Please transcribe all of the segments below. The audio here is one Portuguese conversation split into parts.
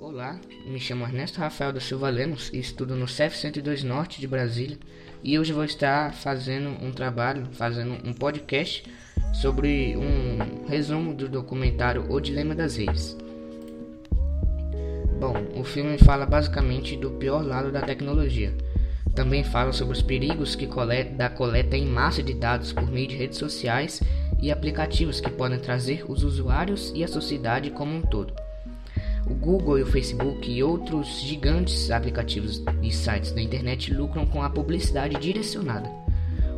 Olá, me chamo Ernesto Rafael da Silva Lemos e estudo no CEF 102 Norte de Brasília e hoje vou estar fazendo um trabalho, fazendo um podcast sobre um resumo do documentário O Dilema das Redes. Bom, o filme fala basicamente do pior lado da tecnologia. Também fala sobre os perigos que coleta, da coleta em massa de dados por meio de redes sociais e aplicativos que podem trazer os usuários e a sociedade como um todo. O Google e o Facebook e outros gigantes aplicativos e sites da internet lucram com a publicidade direcionada.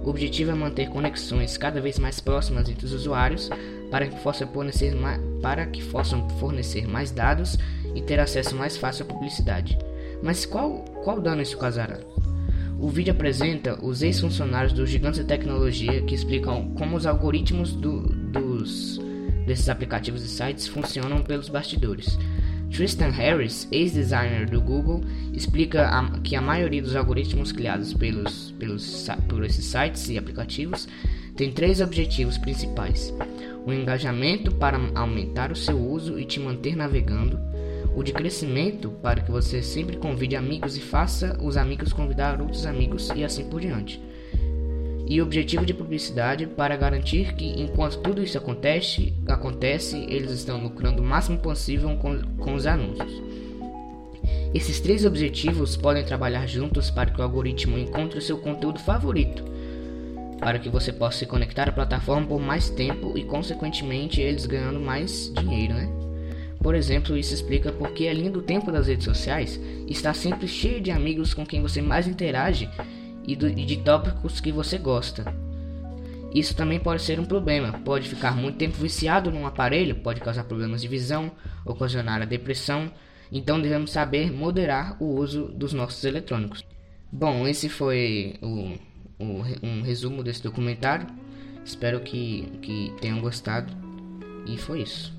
O objetivo é manter conexões cada vez mais próximas entre os usuários para que possam fornecer mais, para que possam fornecer mais dados e ter acesso mais fácil à publicidade. Mas qual, qual dano isso causará? O vídeo apresenta os ex-funcionários dos gigantes de tecnologia que explicam como os algoritmos do, dos, desses aplicativos e sites funcionam pelos bastidores. Tristan Harris, ex-designer do Google, explica a, que a maioria dos algoritmos criados pelos, pelos, por esses sites e aplicativos tem três objetivos principais: o engajamento para aumentar o seu uso e te manter navegando, o de crescimento para que você sempre convide amigos e faça os amigos convidar outros amigos e assim por diante e objetivo de publicidade para garantir que, enquanto tudo isso acontece, acontece eles estão lucrando o máximo possível com, com os anúncios. Esses três objetivos podem trabalhar juntos para que o algoritmo encontre o seu conteúdo favorito, para que você possa se conectar à plataforma por mais tempo e, consequentemente, eles ganhando mais dinheiro, né? Por exemplo, isso explica porque a linha do tempo das redes sociais está sempre cheia de amigos com quem você mais interage e, do, e de tópicos que você gosta. Isso também pode ser um problema, pode ficar muito tempo viciado num aparelho, pode causar problemas de visão, ocasionar a depressão, então devemos saber moderar o uso dos nossos eletrônicos. Bom, esse foi o, o, um resumo desse documentário. Espero que, que tenham gostado. E foi isso.